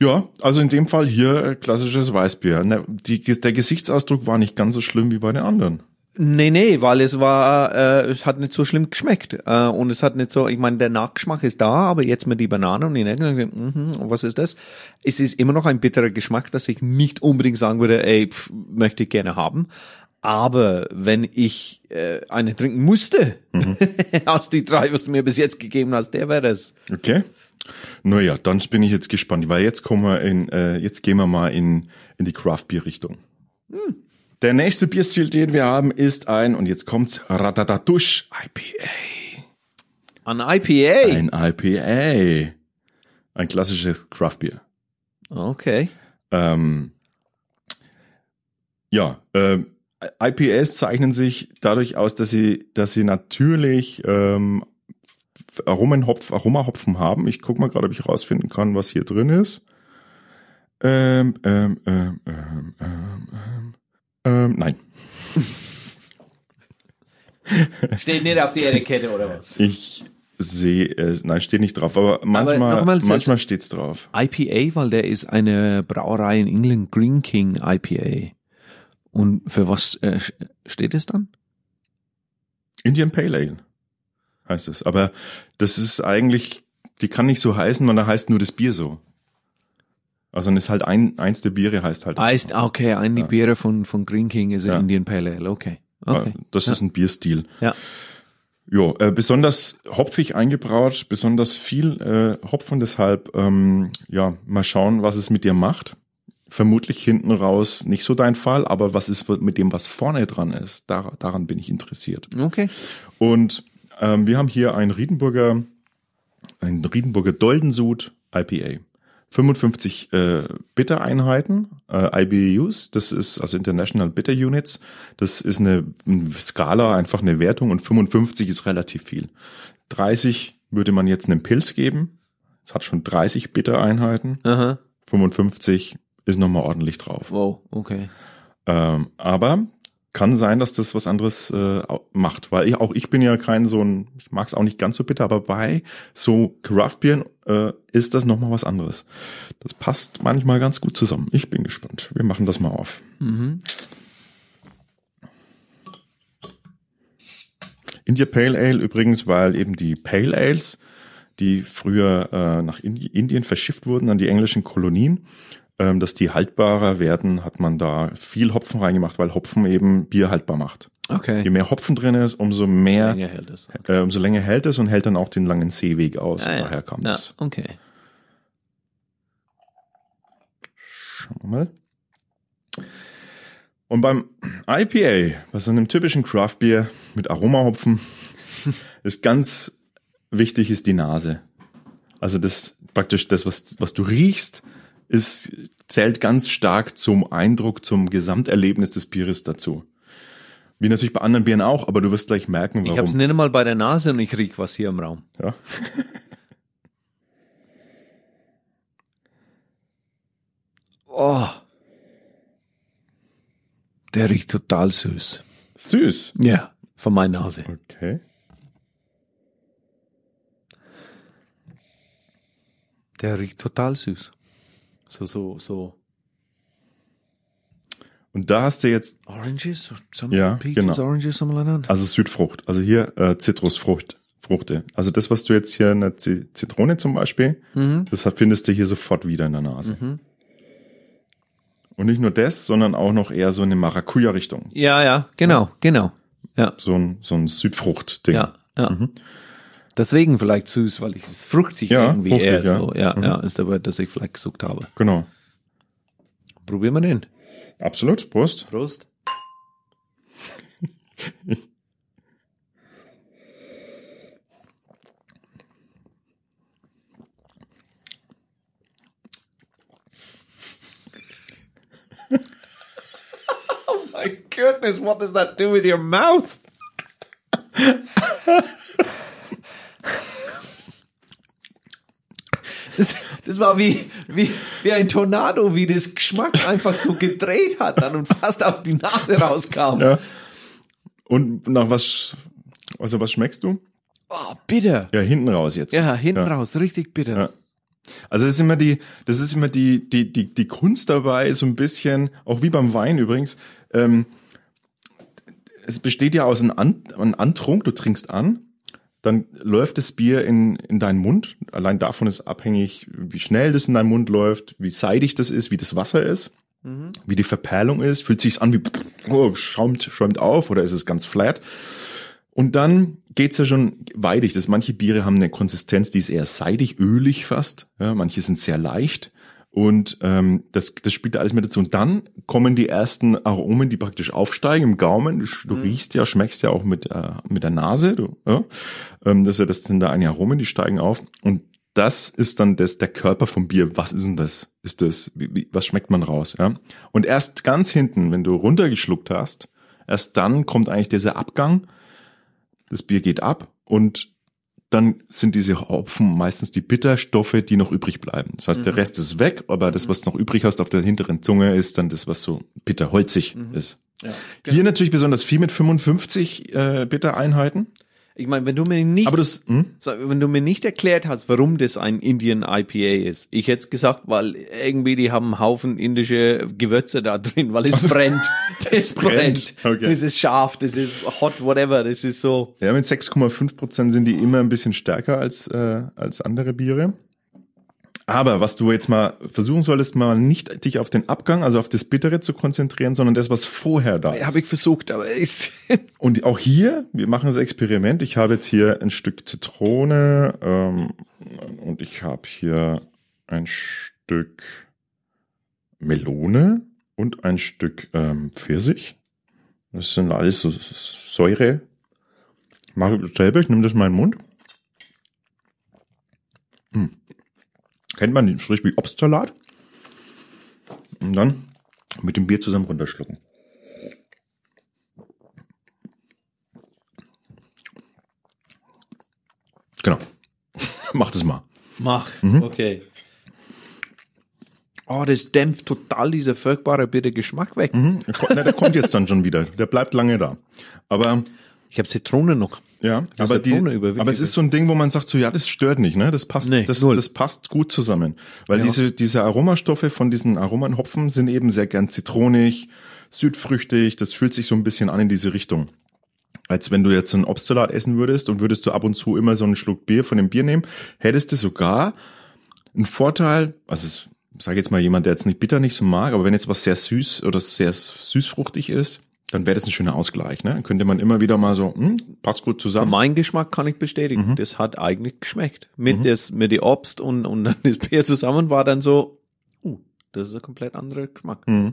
Ja, also in dem Fall hier äh, klassisches Weißbier. Ne, Die, der Gesichtsausdruck war nicht ganz so schlimm wie bei den anderen. Nee, nee, weil es war, äh, es hat nicht so schlimm geschmeckt. Äh, und es hat nicht so, ich meine, der Nachgeschmack ist da, aber jetzt mit die Banane und die Nelken, mhm, was ist das? Es ist immer noch ein bitterer Geschmack, dass ich nicht unbedingt sagen würde, ey, pf, möchte ich gerne haben. Aber wenn ich äh, eine trinken musste, *laughs* aus die drei, was du mir bis jetzt gegeben hast, der wäre das. Okay. Naja, dann bin ich jetzt gespannt, weil jetzt kommen wir in, äh, jetzt gehen wir mal in, in die Craft-Bier-Richtung. Der nächste Bierstil, den wir haben, ist ein, und jetzt kommt's, Ratatatusch IPA. An IPA. Ein IPA. Ein klassisches Craft-Bier. Okay. Ähm, ja, ähm, IPAs zeichnen sich dadurch aus, dass sie, dass sie natürlich ähm, Aromenhopf, Aromahopfen haben. Ich guck mal gerade, ob ich rausfinden kann, was hier drin ist. Ähm, ähm, ähm, ähm, ähm, ähm, ähm, nein, *laughs* Steht nicht auf die Etikette oder was? ich sehe es. Nein, steht nicht drauf, aber manchmal, nochmal, manchmal steht's drauf. IPA, weil der ist eine Brauerei in England, Green King IPA. Und für was äh, steht es dann? Indian Pale Ale heißt es. Aber das ist eigentlich, die kann nicht so heißen, weil da heißt nur das Bier so. Also dann ist halt ein, eins der Biere heißt halt. Ah, ist, ah, okay, ein die Biere von, von Green King ist ein Ja. Indian Pale Ale, okay. okay. Das ist ein Bierstil. Ja. Jo, äh, besonders hopfig eingebraut, besonders viel äh, Hopfen, deshalb ähm, ja, mal schauen, was es mit dir macht. Vermutlich hinten raus nicht so dein Fall, aber was ist mit dem, was vorne dran ist? Dar daran bin ich interessiert. Okay. Und ähm, wir haben hier ein Riedenburger, ein Riedenburger Doldensud IPA. 55 äh, Bitter-Einheiten, äh, IBUs, das ist also International Bitter Units. Das ist eine, eine Skala, einfach eine Wertung und 55 ist relativ viel. 30 würde man jetzt einem Pilz geben. Es hat schon 30 Bitter-Einheiten. Aha. 55 ist nochmal ordentlich drauf. Wow, okay. Ähm, aber kann sein, dass das was anderes äh, macht, weil ich, auch ich bin ja kein so ein, ich mag es auch nicht ganz so bitter, aber bei so Craftbieren äh, ist das nochmal was anderes. Das passt manchmal ganz gut zusammen. Ich bin gespannt. Wir machen das mal auf. Mhm. India Pale Ale übrigens, weil eben die Pale Ales, die früher äh, nach Indi Indien verschifft wurden an die englischen Kolonien, ähm, dass die haltbarer werden, hat man da viel Hopfen reingemacht, weil Hopfen eben Bier haltbar macht. Je Okay. mehr Hopfen drin ist, umso mehr, Länger hält es. äh, umso länger hält es und hält dann auch den langen Seeweg aus. Ah, ja. Daher kam Ja, das. okay. Schauen wir mal. Und beim IPA, was in einem typischen Craft Beer mit Aromahopfen *laughs* ist ganz wichtig, ist die Nase. Also das praktisch das, was, was du riechst, ist, zählt ganz stark zum Eindruck, zum Gesamterlebnis des Bieres dazu. Wie natürlich bei anderen Bieren auch, aber du wirst gleich merken, Ich warum. hab's nicht einmal bei der Nase und ich riech was hier im Raum. ja. *laughs* Oh. Der riecht total süß. Süß. Ja. Von meiner Nase. Okay. Der riecht total süß. So, so, so. Und da hast du jetzt Oranges? or Some Ja, peaches, genau. oranges, something like that. Also Südfrucht, also hier äh, Zitrusfrucht, Fruchte. Also das, was du jetzt hier in der Zitrone zum Beispiel, Mhm. das findest du hier sofort wieder in der Nase. Mhm. Und nicht nur das, sondern auch noch eher so eine Maracuja-Richtung. Ja, ja, genau, genau. Ja, So ein, so ein Südfrucht-Ding. ja, ja. Deswegen vielleicht süß, weil ich es fruchtig Ja, irgendwie fruchtig, eher ja. so. Ja, Mhm. ja, ist der Wort, das ich vielleicht gesucht habe. Genau. Probieren wir den. Absolut. Prost. Prost. *laughs* oh my goodness, what does that do with your mouth? *laughs* Das, das war wie, wie, wie ein Tornado, wie das Geschmack einfach so gedreht hat dann und fast aus die Nase rauskam. Ja. Und nach was, also was schmeckst du? Oh, bitter. Ja, hinten raus jetzt. Ja, hinten Ja. raus, richtig bitter. Ja. Also das ist immer die, das ist immer die, die, die, die Kunst dabei, so ein bisschen, auch wie beim Wein übrigens, ähm, es besteht ja aus einem, An einem Antrunk, du trinkst an, dann läuft das Bier in, in deinen Mund. Allein davon ist abhängig, wie schnell das in deinen Mund läuft, wie seidig das ist, wie das Wasser ist, wie die Verperlung ist. Fühlt sich's an wie oh, schäumt, schäumt auf oder ist es ganz flat? Und dann geht's ja schon weidig. Das manche Biere haben eine Konsistenz, die ist eher seidig, ölig fast. Ja, manche sind sehr leicht. Und ähm, das, das spielt da alles mit dazu. Und dann kommen die ersten Aromen, die praktisch aufsteigen im Gaumen. Du, du riechst ja, schmeckst ja auch mit, äh, mit der Nase. Du, ja? ähm, das, das sind da eine Aromen, die steigen auf. Und das ist dann das, der Körper vom Bier. Was ist denn das? Ist das, wie, wie, was schmeckt man raus? Ja? Und erst ganz hinten, wenn du runtergeschluckt hast, erst dann kommt eigentlich dieser Abgang. Das Bier geht ab und dann sind diese Hopfen meistens die Bitterstoffe, die noch übrig bleiben. Das heißt, der Rest ist weg, aber das, was noch übrig hast auf der hinteren Zunge, ist dann das, was so bitterholzig ist. Hier natürlich besonders viel mit 55 äh, Bittereinheiten. Ich meine, wenn du mir nicht, Aber das, hm? wenn du mir nicht erklärt hast, warum das ein Indian IPA ist, ich hätte gesagt, weil irgendwie die haben einen Haufen indische Gewürze da drin, weil es brennt. *laughs* Es brennt. brennt. Okay. Es ist scharf, das ist hot, whatever, das ist so. Ja, mit 6,5 Prozent sind die immer ein bisschen stärker als, äh, als andere Biere. Aber was du jetzt mal versuchen solltest, mal nicht dich auf den Abgang, also auf das Bittere zu konzentrieren, sondern das, was vorher da ist. Habe ich versucht, aber ist *laughs* Und auch hier, wir machen das Experiment. Ich habe jetzt hier ein Stück Zitrone ähm, und ich habe hier ein Stück Melone und ein Stück ähm, Pfirsich. Das sind alles so Säure. Mach ich selber, ich nehme das mal in den Mund. Kennt man den Strich wie Obstsalat? Und dann mit dem Bier zusammen runterschlucken. Genau. *laughs* Macht es mal. Mach. Mhm. Okay. Oh, das dämpft total dieser völkbare bitte Geschmack weg. Der ko- na, der kommt jetzt dann schon wieder. Der bleibt lange da. Aber Ich habe Zitrone noch. Ja, aber, die, aber es ist so ein Ding, wo man sagt, so ja, das stört nicht, ne? Das passt, Nee, das, null. das passt gut zusammen, weil diese diese Aromastoffe von diesen Aromenhopfen sind eben sehr gern zitronig, südfrüchtig. Das fühlt sich so ein bisschen an in diese Richtung. Als wenn du jetzt einen Obstsalat essen würdest und würdest du ab und zu immer so einen Schluck Bier von dem Bier nehmen, hättest du sogar einen Vorteil, also es- sag jetzt mal jemand, der jetzt nicht bitter nicht so mag, aber wenn jetzt was sehr süß oder sehr süßfruchtig ist, dann wäre das ein schöner Ausgleich. Ne? Dann könnte man immer wieder mal so, hm, passt gut Für zusammen. meinen Geschmack kann ich bestätigen, Mhm. das hat eigentlich geschmeckt. Mit, das, mit die Obst und, und dann das Bier zusammen war dann so, uh, das ist ein komplett anderer Geschmack. Mhm.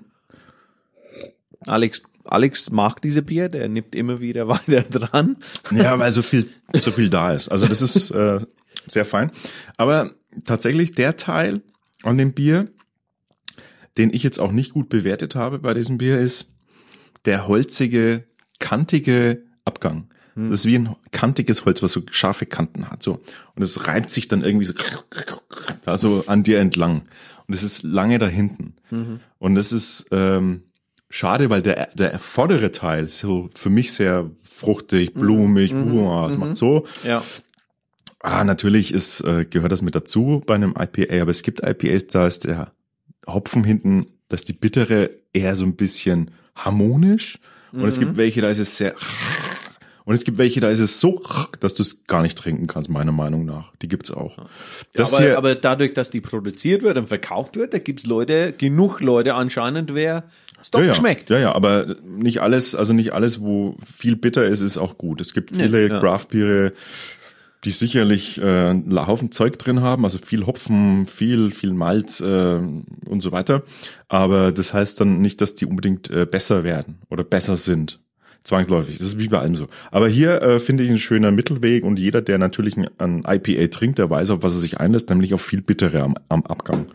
Alex, Alex mag diese Bier, der nippt immer wieder *laughs* weiter dran. Ja, weil so viel, so viel da ist. Also das ist äh, sehr fein. Aber tatsächlich der Teil an dem Bier, den ich jetzt auch nicht gut bewertet habe bei diesem Bier, ist der holzige, kantige Abgang. Das ist wie ein kantiges Holz, was so scharfe Kanten hat. So. Und es reibt sich dann irgendwie so, da so an dir entlang. Und es ist lange da hinten. Und es ist ähm, schade, weil der, der vordere Teil ist so für mich sehr fruchtig, blumig, uah, es macht so. Ja. Ah, natürlich ist, äh, gehört das mit dazu bei einem IPA, aber es gibt IPAs, da ist der Hopfen hinten, da ist die bittere eher so ein bisschen harmonisch. Und es gibt welche, da ist es sehr und es gibt welche, da ist es so, dass du es gar nicht trinken kannst, meiner Meinung nach. Die gibt's auch. Das aber, hier, aber dadurch, dass die produziert wird und verkauft wird, da gibt's Leute, genug Leute anscheinend, wer es doch ja, ja, schmeckt. Ja, ja, aber nicht alles, also nicht alles, wo viel bitter ist, ist auch gut. Es gibt Nee, viele ja. Craft-Biere, die sicherlich äh, einen Haufen Zeug drin haben, also viel Hopfen, viel, viel Malz äh, und so weiter. Aber das heißt dann nicht, dass die unbedingt äh, besser werden oder besser sind. Zwangsläufig. Das ist wie bei allem so. Aber hier äh, finde ich ein schöner Mittelweg und jeder, der natürlich ein, ein IPA trinkt, der weiß, auf was er sich einlässt, nämlich auf viel Bittere am, am Abgang.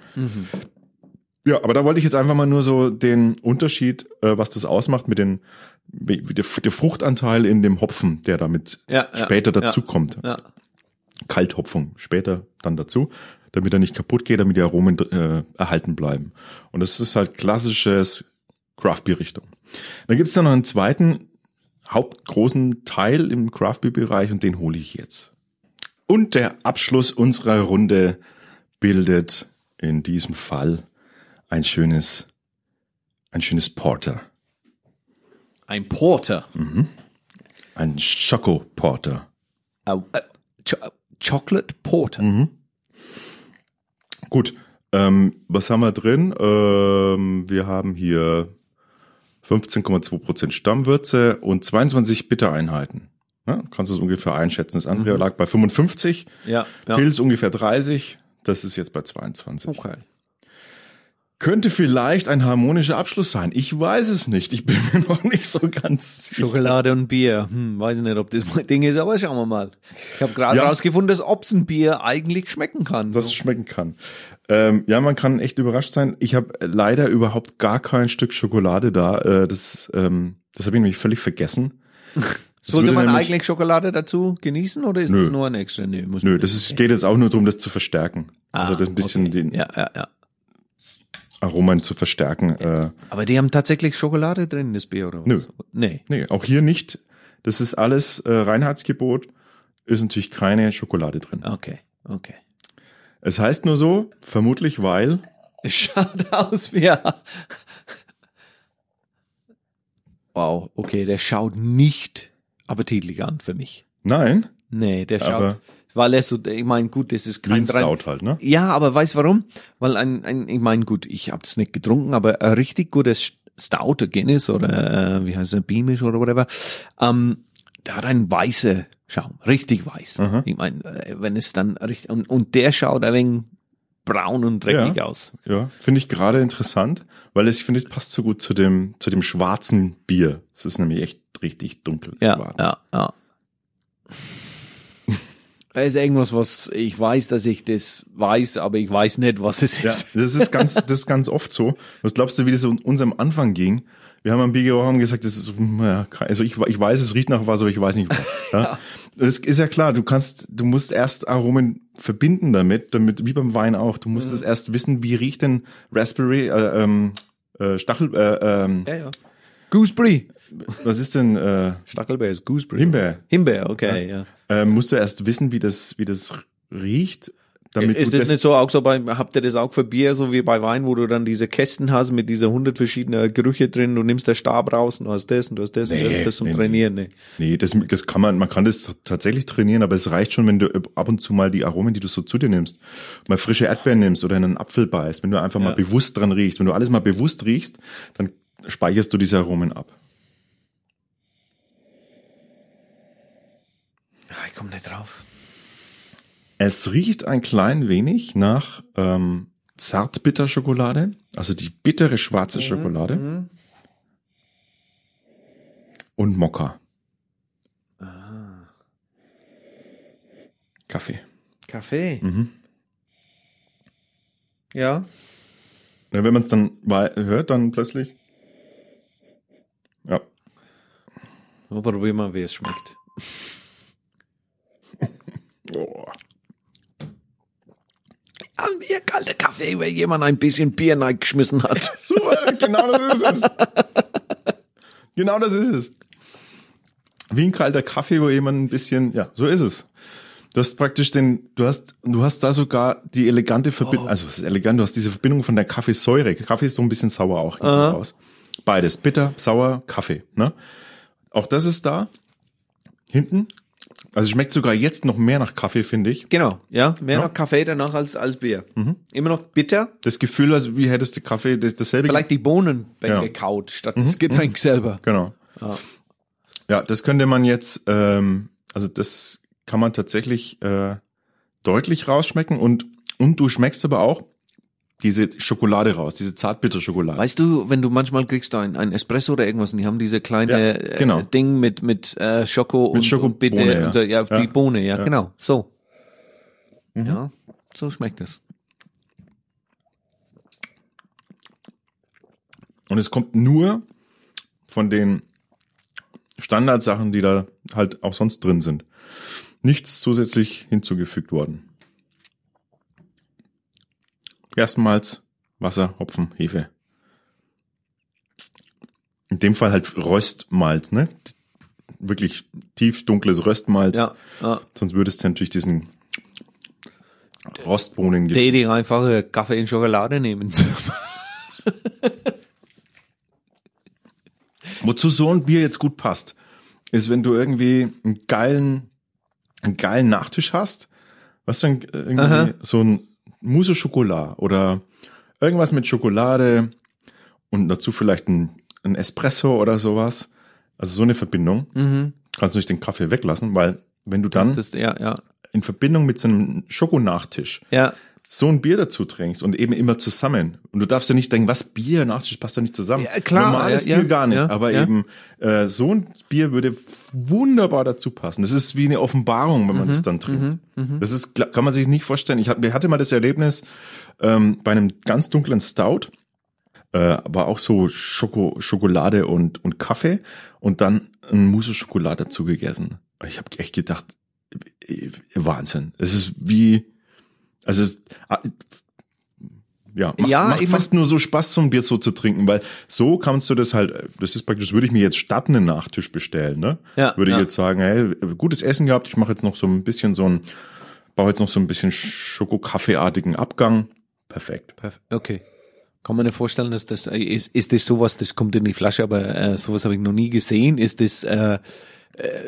Ja, aber da wollte ich jetzt einfach mal nur so den Unterschied, äh, was das ausmacht mit den wie der, der Fruchtanteil in dem Hopfen, der damit ja, später ja. dazukommt. Ja. Kalthopfung später dann dazu, damit er nicht kaputt geht, damit die Aromen äh, erhalten bleiben. Und das ist halt klassisches Craft-Bier-Richtung. Dann gibt's dann noch einen zweiten hauptgroßen Teil im Craft-Bier-Bereich und den hole ich jetzt. Und der Abschluss unserer Runde bildet in diesem Fall ein schönes, ein schönes Porter. Ein Porter. Ein Choco Porter. Äh, äh, Cho äh, Chocolate Porter. Mhm. Gut, ähm, was haben wir drin? Ähm, wir haben hier 15,2% Stammwürze und 22 Bittereinheiten. Ja, kannst du es ungefähr einschätzen. Das andere lag bei 55, Ja, ja. Pilz ungefähr 30, das ist jetzt bei 22. Okay. Könnte vielleicht ein harmonischer Abschluss sein. Ich weiß es nicht. Ich bin *laughs* mir noch nicht so ganz sicher. Schokolade und Bier. Hm, weiß nicht, ob das mein Ding ist, aber schauen wir mal. Ich habe gerade Ja. rausgefunden, dass Obstenbier eigentlich schmecken kann. dass es schmecken kann. Ähm, ja, man kann echt überrascht sein. Ich habe leider überhaupt gar kein Stück Schokolade da. Äh, das ähm, das habe ich nämlich völlig vergessen. *laughs* Das Sollte man eigentlich Schokolade dazu genießen oder ist Nö. das nur ein extra? Nö, muss Nö, das ist, geht jetzt auch nur darum, das zu verstärken. also Ah, das ein bisschen okay. den Ja, ja, ja. Aromen zu verstärken. Äh, Aber die haben tatsächlich Schokolade drin, das Bier oder was? Nö. Nee. nee, auch hier nicht. Das ist alles äh, Reinheitsgebot. Ist natürlich keine Schokolade drin. Okay, okay. Es heißt nur so, vermutlich weil. Es schaut *laughs* aus wie Wow, okay, der schaut nicht appetitlich an für mich. Nein, Nee, der schaut, Aber- weil er so, ich meine, gut, das ist kein Clean drei- Stout halt, ne? Ja, aber weißt warum? Weil ein, ein ich meine, gut, ich habe das nicht getrunken, aber ein richtig gutes Stout, Guinness oder äh, wie heißt es, Beamish oder whatever, ähm, der hat einen weiße Schaum, richtig weiß. Aha. Ich meine, äh, wenn es dann richtig und, und der schaut ein wenig braun und dreckig Ja. aus. Ja, finde ich gerade interessant, weil es, ich finde, es passt so gut zu dem, zu dem schwarzen Bier. Es ist nämlich echt richtig dunkel. Ja, schwarz. ja, ja. Das ist irgendwas, was ich weiß, dass ich das weiß, aber ich weiß nicht, was es Ja, ist. das ist *laughs* ganz, das ist ganz oft so. Was glaubst du, wie das uns am Anfang ging? Wir haben am BGO haben gesagt, das ist, so, ja, also ich, ich weiß, es riecht nach was, aber ich weiß nicht was. *laughs* Ja? Das ist ja klar, du kannst, du musst erst Aromen verbinden damit, damit, wie beim Wein auch. Du musst es erst wissen, wie riecht denn Raspberry, äh, ähm, äh, Stachel, äh, ähm, Ja, ja. Gooseberry. was ist denn, äh, Stachelbeer ist Gooseberry. Himbeer? Himbeer, okay, ja. Äh, musst du erst wissen, wie das, wie das riecht, damit Ist du das nicht so auch so bei, habt ihr das auch für Bier, so wie bei Wein, wo du dann diese Kästen hast mit dieser hundert verschiedenen Gerüche drin, du nimmst der Stab raus und du hast das und du hast das und Nee, das, das zum nee, Trainieren, ne. Nee, das, das kann man, man kann das tatsächlich trainieren, aber es reicht schon, wenn du ab und zu mal die Aromen, die du so zu dir nimmst, mal frische Erdbeeren nimmst oder einen Apfel beißt, wenn du einfach mal Ja. bewusst dran riechst. Wenn du alles mal bewusst riechst, dann speicherst du diese Aromen ab. Ah, Ich komme nicht drauf. Es riecht ein klein wenig nach ähm, Zartbitterschokolade, also die bittere schwarze Schokolade und Mokka. Kaffee. Kaffee. Mhm. Ja. Ja, wenn man es dann hört, dann plötzlich. Ja. Mal probieren wir, wie es schmeckt. Oh. Ah, mir kalter Kaffee, weil jemand ein bisschen Bier reingeschmissen hat. *laughs* Super, genau das ist es. genau das ist es. Wie ein kalter Kaffee, wo jemand ein bisschen, ja, so ist es. Du hast praktisch den, du hast, du hast da sogar die elegante Verbindung, also es ist elegant, du hast diese Verbindung von der Kaffeesäure. Kaffee ist so ein bisschen sauer auch raus. Beides, bitter, sauer, Kaffee, ne? Auch das ist da. Hinten. Also schmeckt sogar jetzt noch mehr nach Kaffee, finde ich. Genau, ja. Mehr Ja. noch Kaffee danach als, als Bier. Immer noch bitter. Das Gefühl, als wie hättest du Kaffee, das- dasselbe. Vielleicht die Bohnen Ja. gekaut, statt das Getränk selber. Genau. Ja, das könnte man jetzt, ähm, also das kann man tatsächlich äh, deutlich rausschmecken und und du schmeckst aber auch diese Schokolade raus, diese Zartbitterschokolade. Weißt du, wenn du manchmal kriegst ein, ein Espresso oder irgendwas und die haben diese kleine Ja, genau. äh, Ding mit mit äh, Schoko und, Schoko- und bitte Bohne, ja. und, äh, ja, Ja. die Bohne, ja. Mhm. genau, so. Ja, so schmeckt es. Und es kommt nur von den Standardsachen, die da halt auch sonst drin sind. Nichts zusätzlich hinzugefügt worden. Erstmals Wasser, Hopfen, Hefe. In dem Fall halt Röstmalz, ne? Wirklich tief dunkles Röstmalz. Ja, ja. Sonst würdest du natürlich diesen Rostbohnen Die, die einfache Kaffee in Schokolade nehmen. *laughs* Wozu so ein Bier jetzt gut passt, ist, wenn du irgendwie einen geilen, einen geilen Nachtisch hast, was dann irgendwie Aha. so ein Mousse au Chocolat oder irgendwas mit Schokolade und dazu vielleicht ein, ein Espresso oder sowas. Also so eine Verbindung. Kannst du nicht den Kaffee weglassen, weil wenn du dann Das, ja, ja, in Verbindung mit so einem Schokonachtisch ja. So ein Bier dazu trinkst und eben immer zusammen. Und du darfst ja nicht denken, was Bier, Nachtisch passt doch nicht zusammen. Ja, klar, Normales ja, Bier ja, gar nicht. aber eben äh, so ein Bier würde wunderbar dazu passen. Das ist wie eine Offenbarung, wenn man Mhm, das dann trinkt. Das ist, kann man sich nicht vorstellen. Ich hatte, hatte mal das Erlebnis ähm, bei einem ganz dunklen Stout, äh, aber auch so Schoko, Schokolade und, und Kaffee und dann ein Mousse Schokolade dazu gegessen. Ich habe echt gedacht, äh, Wahnsinn. Es ist wie, also es, ah, ja, macht, Ja, macht fast nur so Spaß, so ein Bier so zu trinken, weil so kannst du das halt, das ist praktisch, würde ich mir jetzt statt einen Nachtisch bestellen, ne? Ja, würde ja. ich jetzt sagen, hey, gutes Essen gehabt, ich mache jetzt noch so ein bisschen so ein, baue jetzt noch so ein bisschen Schoko-Kaffeeartigen Abgang. Perfekt. Perf- Okay. Kann man mir vorstellen, dass das äh, ist, ist das sowas, das kommt in die Flasche, aber äh, sowas habe ich noch nie gesehen. Ist das äh,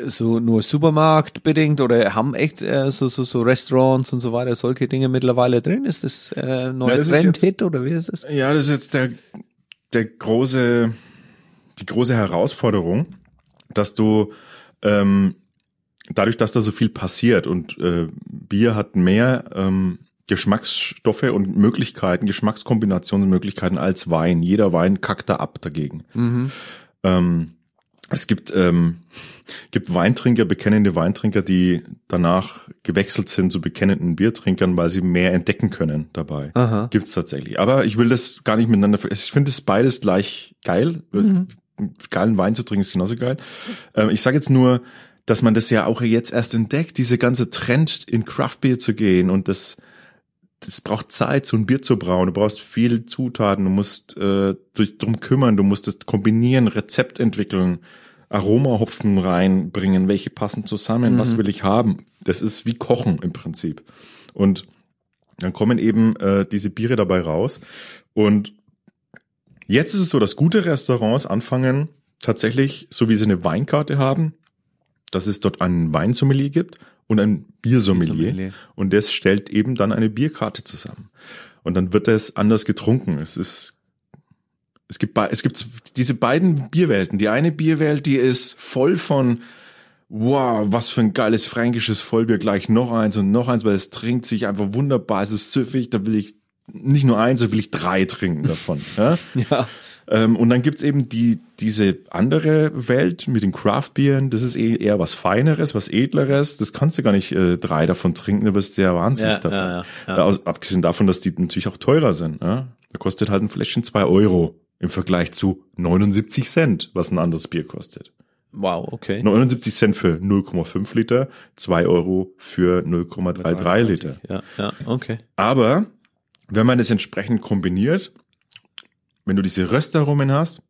so nur Supermarkt bedingt oder haben echt äh, so, so, so Restaurants und so weiter solche Dinge mittlerweile drin? Ist das äh, neuer Ja, das ist Trend-Hit oder wie ist das? Ja, das ist jetzt der, der große, die große Herausforderung, dass du ähm, dadurch, dass da so viel passiert und äh, Bier hat mehr ähm, Geschmacksstoffe und Möglichkeiten, Geschmackskombinationsmöglichkeiten als Wein. Jeder Wein kackt da ab dagegen. Ähm, es gibt, ähm, gibt Weintrinker, bekennende Weintrinker, die danach gewechselt sind zu bekennenden Biertrinkern, weil sie mehr entdecken können dabei. Aha. Gibt's tatsächlich. Aber ich will das gar nicht miteinander. Ich finde es beides gleich geil. Geilen Wein zu trinken ist genauso geil. Ähm, ich sage jetzt nur, dass man das ja auch jetzt erst entdeckt, diese ganze Trend in Craft Beer zu gehen und das das braucht Zeit, so ein Bier zu brauen. Du brauchst viel Zutaten, du musst äh, dich drum kümmern, du musst es kombinieren, Rezept entwickeln, Aromahopfen reinbringen, welche passen zusammen, was will ich haben. Das ist wie Kochen im Prinzip. Und dann kommen eben äh, diese Biere dabei raus. Und jetzt ist es so, dass gute Restaurants anfangen, tatsächlich, so wie sie eine Weinkarte haben, dass es dort einen Weinsommelier gibt und ein Biersommelier. Biersommelier. Und das stellt eben dann eine Bierkarte zusammen. Und dann wird es anders getrunken. Es ist, es gibt, es gibt diese beiden Bierwelten. Die eine Bierwelt, die ist voll von, wow, was für ein geiles fränkisches Vollbier, gleich noch eins und noch eins, weil es trinkt sich einfach wunderbar, es ist süffig, da will ich nicht nur eins, da will ich drei trinken davon. Ja? *laughs* Ja. Ähm, und dann gibt's eben die, diese andere Welt mit den Craft-Bieren. Das ist eh eher was Feineres, was Edleres. Das kannst du gar nicht äh, drei davon trinken, du wirst sehr wahnsinnig Ja, dabei. ja, ja, ja. Aus, abgesehen davon, dass die natürlich auch teurer sind. Ja? Da kostet halt ein Fläschchen zwei Euro im Vergleich zu 79 Cent, was ein anderes Bier kostet. Wow, okay. 79 Cent für 0,5 Liter, zwei Euro für 0,33 Liter. Ja, ja, okay. Aber wenn man es entsprechend kombiniert, wenn du diese Röstaromen hast,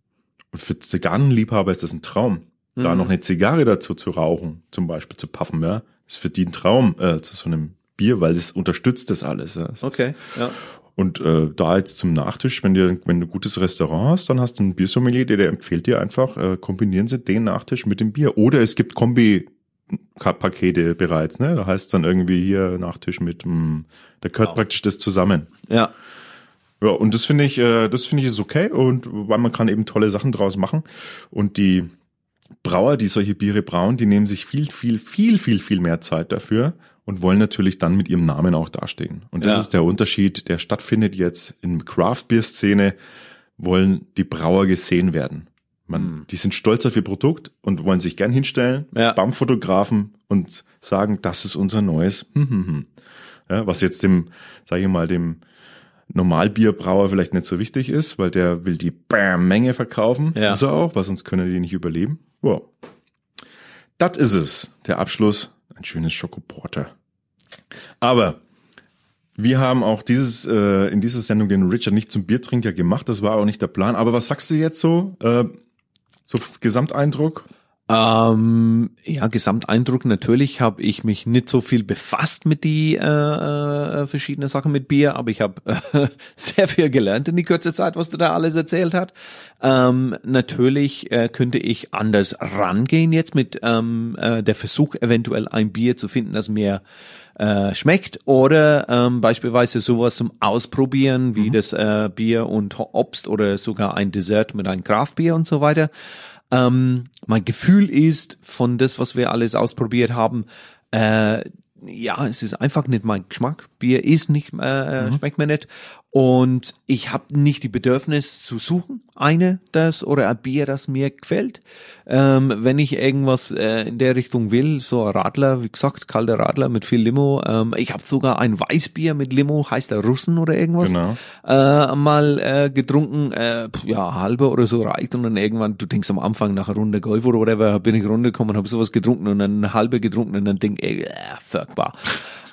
und für Zigarrenliebhaber ist das ein Traum. Da Mhm. noch eine Zigarre dazu zu rauchen, zum Beispiel zu puffen, ja, ist für die ein Traum äh, zu so einem Bier, weil es unterstützt das alles. Ja. Ist- Okay, ja. Und äh, da jetzt zum Nachtisch, wenn du wenn du ein gutes Restaurant hast, dann hast du einen Biersommelier, der, der empfiehlt dir einfach, äh, kombinieren Sie den Nachtisch mit dem Bier. Oder es gibt Kombi-Pakete bereits, ne? Da heißt es dann irgendwie hier Nachtisch mit, mh, da gehört Wow. praktisch das zusammen. Ja, Ja, und das finde ich, äh, das finde ich ist okay und weil man kann eben tolle Sachen draus machen. Und die Brauer, die solche Biere brauen, die nehmen sich viel, viel, viel, viel, viel mehr Zeit dafür und wollen natürlich dann mit ihrem Namen auch dastehen. Und das Ja. ist der Unterschied, der stattfindet jetzt in Craft-Bier-Szene, wollen die Brauer gesehen werden. Man, Hm. Die sind stolz auf ihr Produkt und wollen sich gern hinstellen, Ja. beim Fotografen und sagen, das ist unser neues. Hm, hm, hm. Ja, was jetzt dem, sage ich mal, dem Normalbierbrauer vielleicht nicht so wichtig ist, weil der will die Bam Menge verkaufen. Ja. Muss er auch, weil sonst können die nicht überleben. Wow. Das ist es. Der Abschluss. Ein schönes Schokoporter. Aber wir haben auch dieses äh, in dieser Sendung den Richard nicht zum Biertrinker gemacht. Das war auch nicht der Plan. Aber was sagst du jetzt so? Äh, so Gesamteindruck? Ähm, ja, Gesamteindruck, natürlich habe ich mich nicht so viel befasst mit die äh, äh, verschiedenen Sachen mit Bier, aber ich habe äh, *laughs* sehr viel gelernt in die kurze Zeit, was du da alles erzählt hast. Ähm, natürlich äh, könnte ich anders rangehen jetzt mit ähm, äh, der Versuch, eventuell ein Bier zu finden, das mir äh, schmeckt oder ähm, beispielsweise sowas zum Ausprobieren wie das äh, Bier und Obst oder sogar ein Dessert mit einem Kraftbier und so weiter. Ähm, mein Gefühl ist von das, was wir alles ausprobiert haben, äh, ja, es ist einfach nicht mein Geschmack. Bier ist nicht, äh, schmeckt mir nicht. Und ich habe nicht die Bedürfnis zu suchen, eine das oder ein Bier, das mir gefällt. Ähm, wenn ich irgendwas äh, in der Richtung will, so ein Radler, wie gesagt, kalter Radler mit viel Limo. Ähm, ich habe sogar ein Weißbier mit Limo, heißt der Russen oder irgendwas Genau. äh, mal äh, getrunken, äh, ja, halbe oder so reicht und dann irgendwann, du denkst am Anfang nach einer Runde Golf oder whatever, bin ich runtergekommen, habe sowas getrunken und dann eine halbe getrunken und dann denk ich, äh, fuckbar.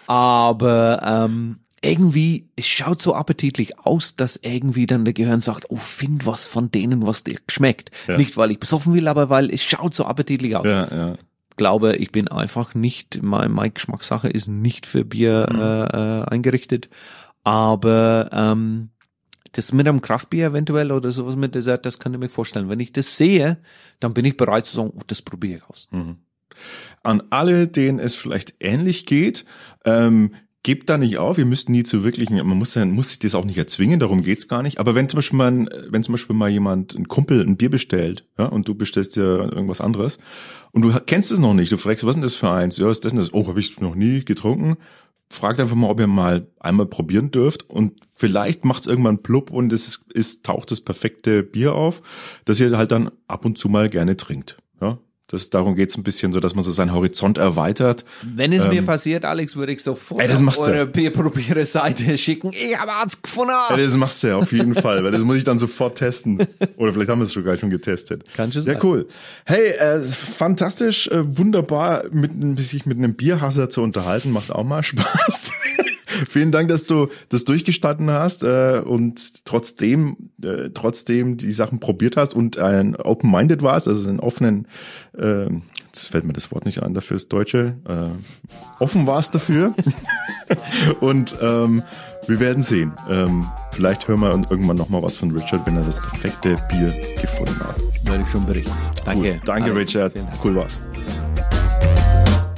Aber ähm, irgendwie, es schaut so appetitlich aus, dass irgendwie dann der Gehirn sagt, oh, find was von denen, was dir schmeckt. Ja. Nicht, weil ich besoffen will, aber weil es schaut so appetitlich aus Ja, ja. glaube, ich bin einfach nicht, mein, meine Geschmackssache ist nicht für Bier äh, äh, eingerichtet. Aber ähm, das mit einem Kraftbier eventuell oder sowas mit Dessert, das kann ich mir vorstellen. Wenn ich das sehe, dann bin ich bereit zu sagen, oh, das probiere ich aus. An alle, denen es vielleicht ähnlich geht, ähm, gebt da nicht auf. Ihr müsst nie zu wirklichen, man muss ja, muss sich das auch nicht erzwingen, darum geht's gar nicht. Aber wenn zum Beispiel mal, wenn zum Beispiel mal jemand, ein Kumpel, ein Bier bestellt, ja, und du bestellst dir irgendwas anderes und du kennst es noch nicht, du fragst, was ist denn das für eins? Ja, ist das denn das? Oh, habe ich noch nie getrunken. Fragt einfach mal, ob ihr mal einmal probieren dürft und vielleicht macht's irgendwann plupp und es ist, taucht das perfekte Bier auf, das ihr halt dann ab und zu mal gerne trinkt. Das, darum geht's ein bisschen so, dass man so seinen Horizont erweitert. Wenn es mir passiert, Alex, würde ich sofort Ey, auf du. eure Bierprobiere-Seite *laughs* schicken. Ich habe eins gefunden. Ja, das machst du ja auf jeden Fall, weil das muss ich dann sofort testen. Oder vielleicht haben wir es sogar schon getestet. Kann schon Ja, cool. Hey, äh, fantastisch, äh, wunderbar, mit, sich mit einem Bierhasser zu unterhalten, macht auch mal Spaß. *laughs* Vielen Dank, dass du das durchgestanden hast äh, und trotzdem, äh, trotzdem die Sachen probiert hast und ein open-minded warst, also einen offenen, äh, jetzt fällt mir das Wort nicht ein dafür, das Deutsche, äh, offen warst dafür. *laughs* und ähm, wir werden sehen. Ähm, vielleicht hören wir irgendwann noch mal was von Richard, wenn er das perfekte Bier gefunden hat. Werde ich schon berichten. Danke. Cool. Danke. Richard. Cool war's.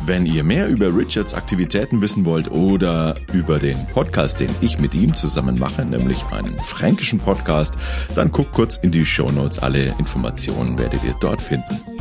Wenn ihr mehr über Richards Aktivitäten wissen wollt oder über den Podcast, den ich mit ihm zusammen mache, nämlich einen fränkischen Podcast, dann guckt kurz in die Shownotes. Alle Informationen werdet ihr dort finden.